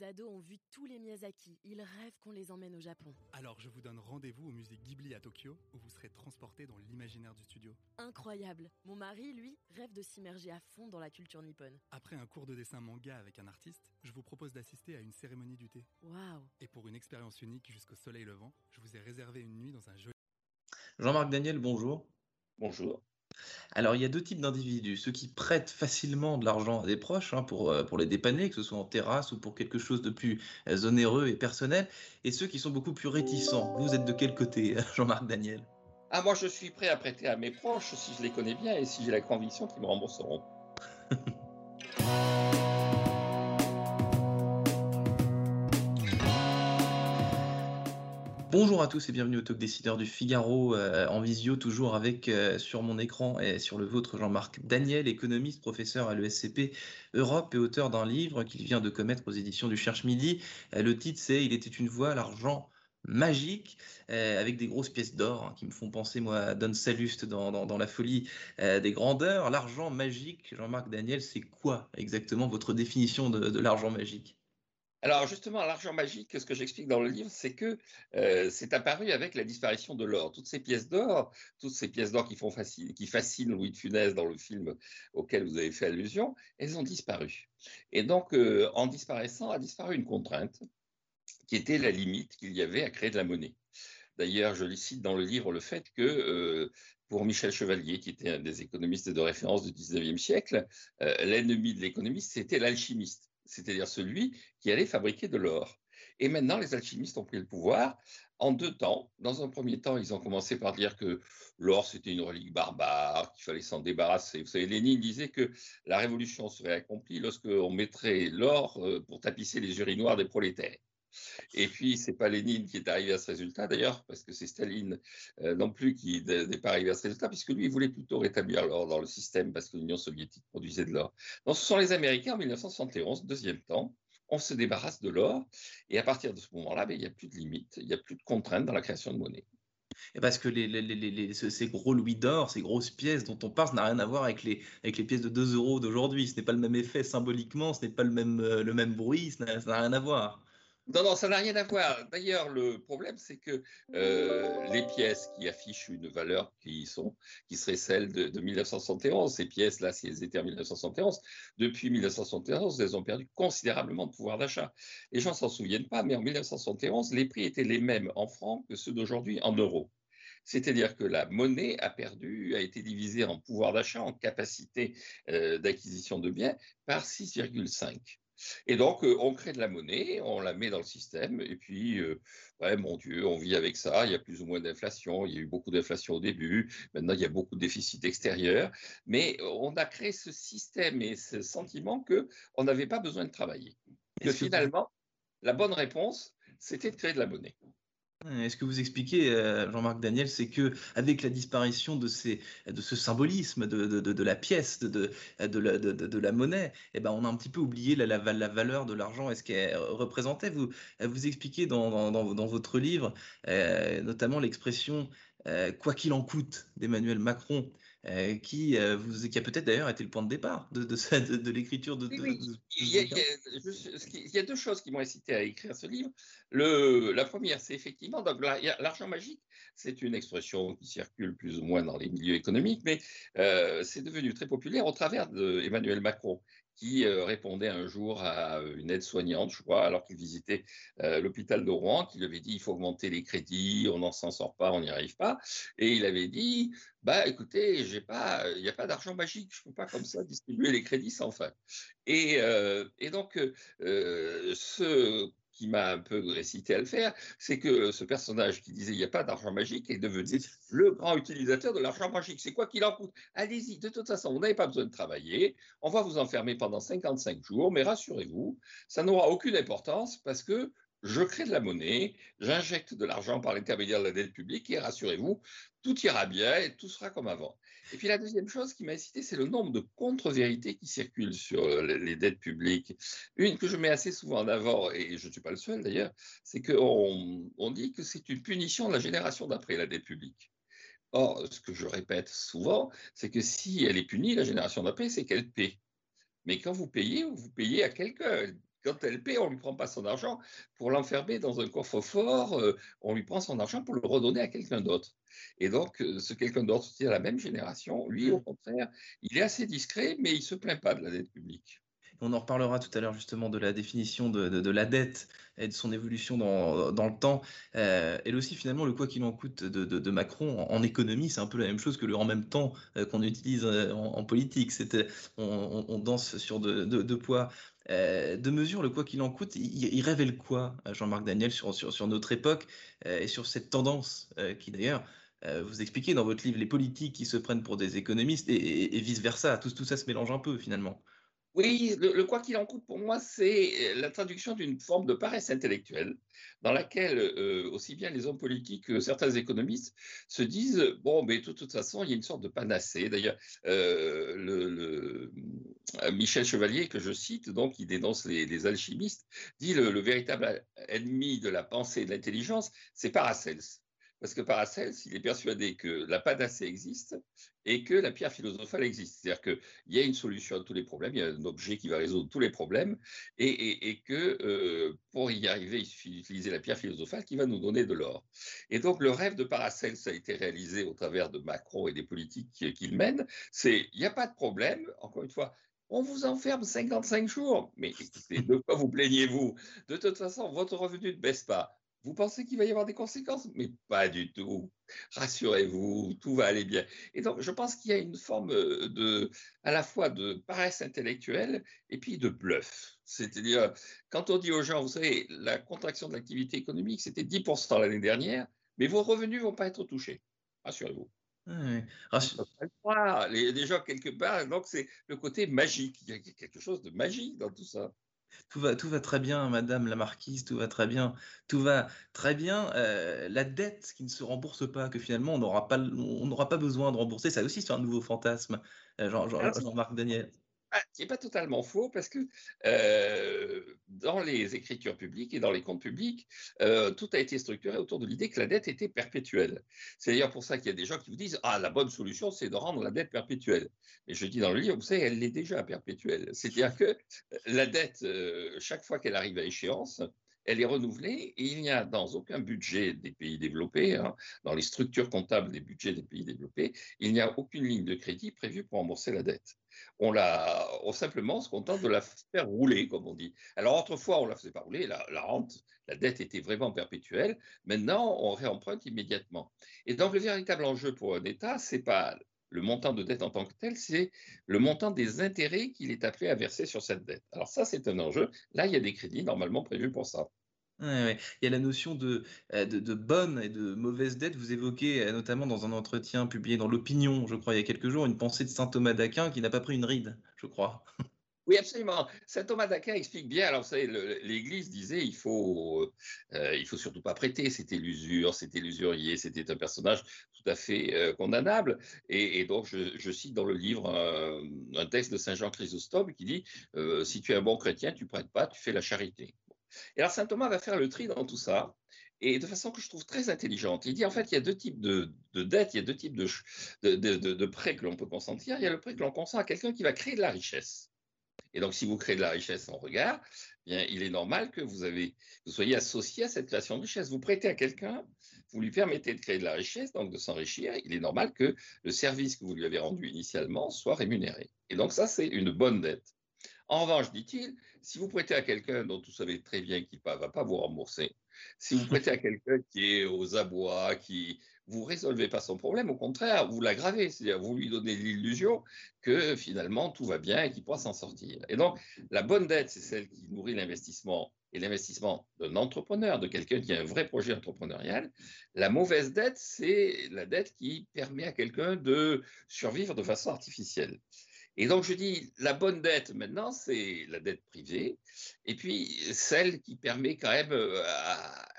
Nos ados ont vu tous les Miyazaki. Ils rêvent qu'on les emmène au Japon. Alors je vous donne rendez-vous au musée Ghibli à Tokyo, où vous serez transporté dans l'imaginaire du studio. Incroyable. Mon mari, lui, rêve de s'immerger à fond dans la culture nippone. Après un cours de dessin manga avec un artiste, je vous propose d'assister à une cérémonie du thé. Waouh Et pour une expérience unique jusqu'au soleil levant, je vous ai réservé une nuit dans un joli... Jean-Marc Daniel, bonjour. Bonjour. Alors, il y a deux types d'individus. Ceux qui prêtent facilement de l'argent à des proches hein, pour, euh, pour les dépanner, que ce soit en terrasse ou pour quelque chose de plus euh, onéreux et personnel, et ceux qui sont beaucoup plus réticents. Vous êtes de quel côté, Jean-Marc Daniel? Ah, moi, je suis prêt à prêter à mes proches si je les connais bien et si j'ai la conviction qu'ils me rembourseront. Bonjour à tous et bienvenue au Talk Décideur du Figaro euh, en visio, toujours avec euh, sur mon écran et sur le vôtre Jean-Marc Daniel, économiste, professeur à l'ESCP Europe et auteur d'un livre qu'il vient de commettre aux éditions du Cherche Midi. Euh, le titre c'est Il était une voix, l'argent magique, avec des grosses pièces d'or hein, qui me font penser moi à Don Salluste dans, la folie des grandeurs. L'argent magique, Jean-Marc Daniel, c'est quoi exactement votre définition de l'argent magique? Alors justement, l'argent magique, ce que j'explique dans le livre, c'est que euh, c'est apparu avec la disparition de l'or. Toutes ces pièces d'or, toutes ces pièces d'or qui, fascinent Louis de Funès dans le film auquel vous avez fait allusion, elles ont disparu. Et donc, euh, en disparaissant, a disparu une contrainte qui était la limite qu'il y avait à créer de la monnaie. D'ailleurs, je cite dans le livre le fait que euh, pour Michel Chevalier, qui était un des économistes de référence du 19e siècle, l'ennemi de l'économiste, c'était l'alchimiste c'est-à-dire celui qui allait fabriquer de l'or. Et maintenant, les alchimistes ont pris le pouvoir en deux temps. Dans un premier temps, ils ont commencé par dire que l'or, c'était une relique barbare, qu'il fallait s'en débarrasser. Vous savez, Lénine disait que la révolution serait accomplie lorsqu'on mettrait l'or euh, pour tapisser les urinoirs des prolétaires. Et puis, c'est pas Lénine qui est arrivé à ce résultat, d'ailleurs, parce que c'est Staline euh, non plus qui n'est pas arrivé à ce résultat, puisque lui, il voulait plutôt rétablir l'or dans le système, parce que l'Union soviétique produisait de l'or. Donc, ce sont les Américains, en 1971, deuxième temps, on se débarrasse de l'or, et à partir de ce moment-là, ben, il n'y a plus de limite, il n'y a plus de contraintes dans la création de monnaie. Et parce que ces gros louis d'or, ces grosses pièces dont on parle, ça n'a rien à voir avec les, avec les pièces de 2 euros d'aujourd'hui. Ce n'est pas le même effet symboliquement, ce n'est pas le même, euh, le même bruit, ça n'a rien à voir. Non, non, ça n'a rien à voir. D'ailleurs, le problème, c'est que euh, les pièces qui affichent une valeur qui, serait celle de, de 1971, ces pièces-là, si elles étaient en 1971, depuis 1971, elles ont perdu considérablement de pouvoir d'achat. Les gens s'en souviennent pas, mais en 1971, les prix étaient les mêmes en francs que ceux d'aujourd'hui en euros. C'est-à-dire que la monnaie a perdu, a été divisée en pouvoir d'achat, en capacité euh, d'acquisition de biens, par 6,5. Et donc, euh, on crée de la monnaie, on la met dans le système, et puis, euh, ouais, mon Dieu, on vit avec ça. Il y a plus ou moins d'inflation. Il y a eu beaucoup d'inflation au début. Maintenant, il y a beaucoup de déficit extérieur. Mais on a créé ce système et ce sentiment qu'on n'avait pas besoin de travailler. Que finalement, la bonne réponse, c'était de créer de la monnaie. Est-ce que vous expliquez, euh, Jean-Marc Daniel, c'est que avec la disparition de, ce symbolisme de, la pièce, de, la, monnaie, eh ben, on a un petit peu oublié la, valeur de l'argent et ce qu'elle représentait. Vous, vous expliquez dans votre livre euh, notamment l'expression euh, quoi qu'il en coûte d'Emmanuel Macron, euh, qui, euh, vous, qui a peut-être d'ailleurs été le point de départ de, de, de, l'écriture de. Oui, oui. Il, y a, il, y a, il, y a, deux choses qui m'ont incité à écrire ce livre. Le, la première, c'est effectivement l'argent magique. C'est une expression qui circule plus ou moins dans les milieux économiques, mais euh, c'est devenu très populaire au travers d'Emmanuel Macron, qui euh, répondait un jour à une aide-soignante, je crois, alors qu'il visitait euh, l'hôpital de Rouen, qui lui avait dit il faut augmenter les crédits, on n'en s'en sort pas, on n'y arrive pas. Et il avait dit bah écoutez, pas, il n'y a pas d'argent magique, je ne peux pas comme ça distribuer les crédits sans fin. Et, donc, ce qui m'a un peu récité à le faire, c'est que ce personnage qui disait il n'y a pas d'argent magique est devenu le grand utilisateur de l'argent magique. C'est quoi qu'il en coûte? Allez-y, de toute façon, vous n'avez pas besoin de travailler, on va vous enfermer pendant 55 jours, mais rassurez-vous, ça n'aura aucune importance parce que je crée de la monnaie, j'injecte de l'argent par l'intermédiaire de la dette publique et rassurez-vous, tout ira bien et tout sera comme avant. Et puis la deuxième chose qui m'a incité, c'est le nombre de contre-vérités qui circulent sur les dettes publiques. Une que je mets assez souvent en avant, et je ne suis pas le seul d'ailleurs, c'est qu'on on dit que c'est une punition de la génération d'après la dette publique. Or, ce que je répète souvent, c'est que si elle est punie, la génération d'après, c'est qu'elle paie. Mais quand vous payez, vous payez à quelqu'un quand elle paie, on ne lui prend pas son argent pour l'enfermer dans un coffre-fort, euh, on lui prend son argent pour le redonner à quelqu'un d'autre. Et donc, euh, ce quelqu'un d'autre, c'est la même génération, lui, au mmh. contraire, il est assez discret, mais il ne se plaint pas de la dette publique. On en reparlera tout à l'heure justement de la définition de, la dette et de son évolution dans, le temps. Euh, et aussi finalement le quoi qu'il en coûte de, Macron en, économie, c'est un peu la même chose que le en même temps euh, qu'on utilise euh, en, politique. C'était, on, danse sur deux poids. de mesure, le quoi qu'il en coûte, il, révèle quoi, Jean-Marc Daniel, sur, notre époque et sur cette tendance qui d'ailleurs vous expliquez dans votre livre les politiques qui se prennent pour des économistes et, vice-versa. Tout ça se mélange un peu finalement. Oui, le, quoi qu'il en coûte pour moi, c'est la traduction d'une forme de paresse intellectuelle dans laquelle euh, aussi bien les hommes politiques que certains économistes se disent bon, mais de toute, façon, il y a une sorte de panacée. D'ailleurs, euh, le, euh, Michel Chevalier, que je cite, donc, qui dénonce les, alchimistes, dit le, le, véritable ennemi de la pensée et de l'intelligence, c'est Paracels. Parce que Paracels, il est persuadé que la panacée existe et que la pierre philosophale existe. C'est-à-dire qu'il y a une solution à tous les problèmes, il y a un objet qui va résoudre tous les problèmes, et, que euh, pour y arriver, il suffit d'utiliser la pierre philosophale qui va nous donner de l'or. Et donc le rêve de Paracels a été réalisé au travers de Macron et des politiques qu'il mène. C'est, il n'y a pas de problème, encore une fois, on vous enferme 55 jours. Mais de quoi vous plaignez-vous? De toute façon, votre revenu ne baisse pas. Vous pensez qu'il va y avoir des conséquences? Mais pas du tout. Rassurez-vous, tout va aller bien. Et donc, je pense qu'il y a une forme euh, de, à la fois de paresse intellectuelle et puis de bluff. C'est-à-dire, quand on dit aux gens, vous savez, la contraction de l'activité économique, c'était 10% l'année dernière, mais vos revenus ne vont pas être touchés. Rassurez-vous. Oui. Les, gens quelque part, donc c'est le côté magique. Il y a quelque chose de magique dans tout ça. Tout va, tout va très bien, Madame la Marquise, tout va très bien, tout va très bien. Euh, la dette qui ne se rembourse pas, que finalement on n'aura pas, on n'aura pas besoin de rembourser, ça aussi c'est un nouveau fantasme, euh, Jean-Marc Daniel. Ah, qui n'est pas totalement faux, parce que euh, dans les écritures publiques et dans les comptes publics, euh, tout a été structuré autour de l'idée que la dette était perpétuelle. C'est d'ailleurs pour ça qu'il y a des gens qui vous disent Ah, la bonne solution, c'est de rendre la dette perpétuelle. Mais je dis dans le livre, vous savez, elle l'est déjà perpétuelle. C'est-à-dire que la dette, euh, chaque fois qu'elle arrive à échéance, elle est renouvelée et il n'y a dans aucun budget des pays développés, hein, dans les structures comptables des budgets des pays développés, il n'y a aucune ligne de crédit prévue pour rembourser la dette. On, la, on simplement se contente de la faire rouler, comme on dit. Alors autrefois, on ne la faisait pas rouler, la, la, rente, la dette était vraiment perpétuelle. Maintenant, on réemprunte immédiatement. Et donc le véritable enjeu pour un État, c'est pas le montant de dette en tant que tel, c'est le montant des intérêts qu'il est appelé à verser sur cette dette. Alors ça, c'est un enjeu. Là, il y a des crédits normalement prévus pour ça. Il y a la notion de, euh, de, bonne et de mauvaise dette. Vous évoquez euh, notamment dans un entretien publié dans l'Opinion, je crois, il y a quelques jours, une pensée de saint Thomas d'Aquin qui n'a pas pris une ride, je crois. Oui, absolument. Saint Thomas d'Aquin explique bien. Alors, vous savez, l'Église disait il faut, euh, faut surtout pas prêter. C'était l'usure, c'était l'usurier, c'était un personnage tout à fait condamnable. Et, donc, je, cite dans le livre un, texte de Saint Jean Chrysostome qui dit si tu es un bon chrétien, tu prêtes pas, tu fais la charité. Et alors, Saint Thomas va faire le tri dans tout ça et de façon que je trouve très intelligente. Il dit en fait, il y a deux types de, dettes, il y a deux types de, prêts que l'on peut consentir. Il y a le prêt que l'on consent à quelqu'un qui va créer de la richesse. Et donc, si vous créez de la richesse en regard, eh bien, il est normal que vous, vous soyez associé à cette création de richesse. Vous prêtez à quelqu'un, vous lui permettez de créer de la richesse, donc de s'enrichir. Il est normal que le service que vous lui avez rendu initialement soit rémunéré. Et donc, ça, c'est une bonne dette. En revanche, dit-il, si vous prêtez à quelqu'un dont vous savez très bien qu'il ne va pas vous rembourser, si vous prêtez à quelqu'un qui est aux abois, qui vous résolvez pas son problème, au contraire, vous l'aggravez, c'est-à-dire vous lui donnez l'illusion que finalement tout va bien et qu'il pourra s'en sortir. Et donc, la bonne dette, c'est celle qui nourrit l'investissement et l'investissement d'un entrepreneur, de quelqu'un qui a un vrai projet entrepreneurial. La mauvaise dette, c'est la dette qui permet à quelqu'un de survivre de façon artificielle. Et donc, je dis, la bonne dette, maintenant, c'est la dette privée, et puis celle qui permet quand même euh,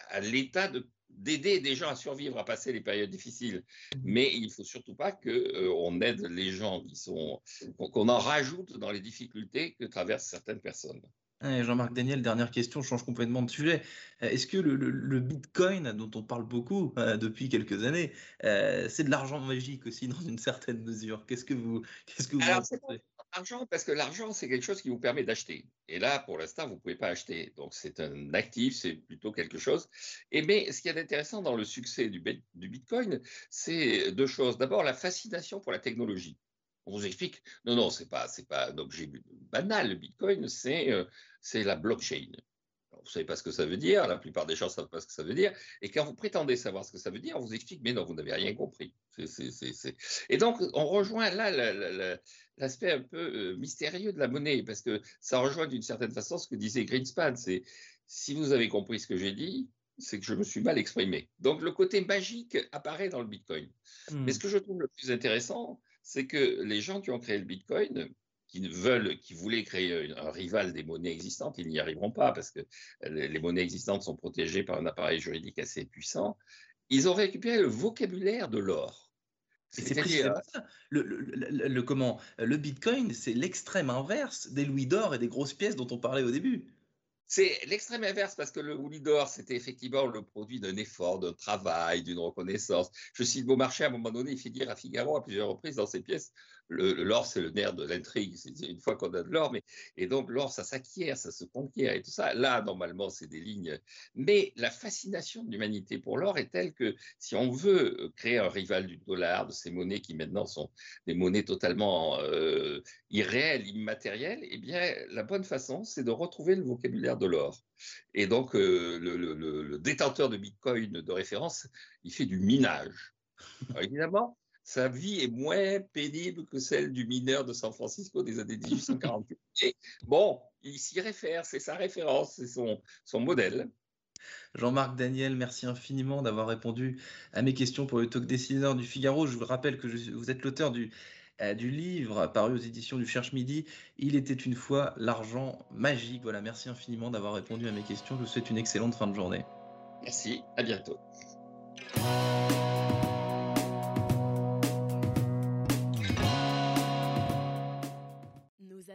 à, l'État d'aider des gens à survivre, à passer les périodes difficiles. Mais il ne faut surtout pas qu'on euh, aide les gens qui sont, qu'on en rajoute dans les difficultés que traversent certaines personnes. Jean-Marc Daniel, dernière question, je change complètement de sujet. Euh, est-ce que le, Bitcoin, dont on parle beaucoup euh, depuis quelques années, euh, c'est de l'argent magique aussi dans une certaine mesure? Qu'est-ce que vous, qu'est-ce que vous Argent, parce que l'argent, c'est quelque chose qui vous permet d'acheter. Et là, pour l'instant, vous ne pouvez pas acheter. Donc, c'est un actif, c'est plutôt quelque chose. Et mais ce qui est intéressant dans le succès du, du Bitcoin, c'est deux choses. D'abord, la fascination pour la technologie. On vous explique, non, non, ce n'est pas, pas un objet banal. Le Bitcoin, c'est euh, la blockchain vous ne savez pas ce que ça veut dire, la plupart des gens ne savent pas ce que ça veut dire, et quand vous prétendez savoir ce que ça veut dire, on vous explique, mais non, vous n'avez rien compris. Et donc, on rejoint là l'aspect un peu euh, mystérieux de la monnaie, parce que ça rejoint d'une certaine façon ce que disait Greenspan, c'est si vous avez compris ce que j'ai dit, c'est que je me suis mal exprimé. Donc, le côté magique apparaît dans le Bitcoin. Hmm. Mais ce que je trouve le plus intéressant, c'est que les gens qui ont créé le Bitcoin, qui veulent, qui voulaient créer un rival des monnaies existantes, ils n'y arriveront pas parce que les monnaies existantes sont protégées par un appareil juridique assez puissant. Ils ont récupéré le vocabulaire de l'or. C'est Le, le, le, comment? Le Bitcoin, c'est l'extrême inverse des louis d'or et des grosses pièces dont on parlait au début. C'est l'extrême inverse parce que le louis d'or, c'était effectivement le produit d'un effort, d'un travail, d'une reconnaissance. Je cite Beaumarchais, à un moment donné, il fait dire à Figaro à plusieurs reprises dans ses pièces l'or, c'est le nerf de l'intrigue. Une fois qu'on a de l'or, mais et donc l'or, ça s'acquiert, ça se conquiert et tout ça. Là, normalement, c'est des lignes. Mais la fascination de l'humanité pour l'or est telle que si on veut créer un rival du dollar, de ces monnaies qui maintenant sont des monnaies totalement euh, irréelles, immatérielles, eh bien, la bonne façon, c'est de retrouver le vocabulaire de l'or. Et donc, euh, le, détenteur de Bitcoin de référence, il fait du minage. évidemment, sa vie est moins pénible que celle du mineur de San Francisco des années 1848. Et bon, il s'y réfère, c'est sa référence, c'est son, son modèle. Jean-Marc Daniel, merci infiniment d'avoir répondu à mes questions pour le talk dessineur du Figaro. Je vous rappelle que vous êtes l'auteur du, euh, du livre paru aux éditions du Cherche Midi. Il était une fois l'argent magique. Voilà, merci infiniment d'avoir répondu à mes questions. Je vous souhaite une excellente fin de journée. Merci, à bientôt.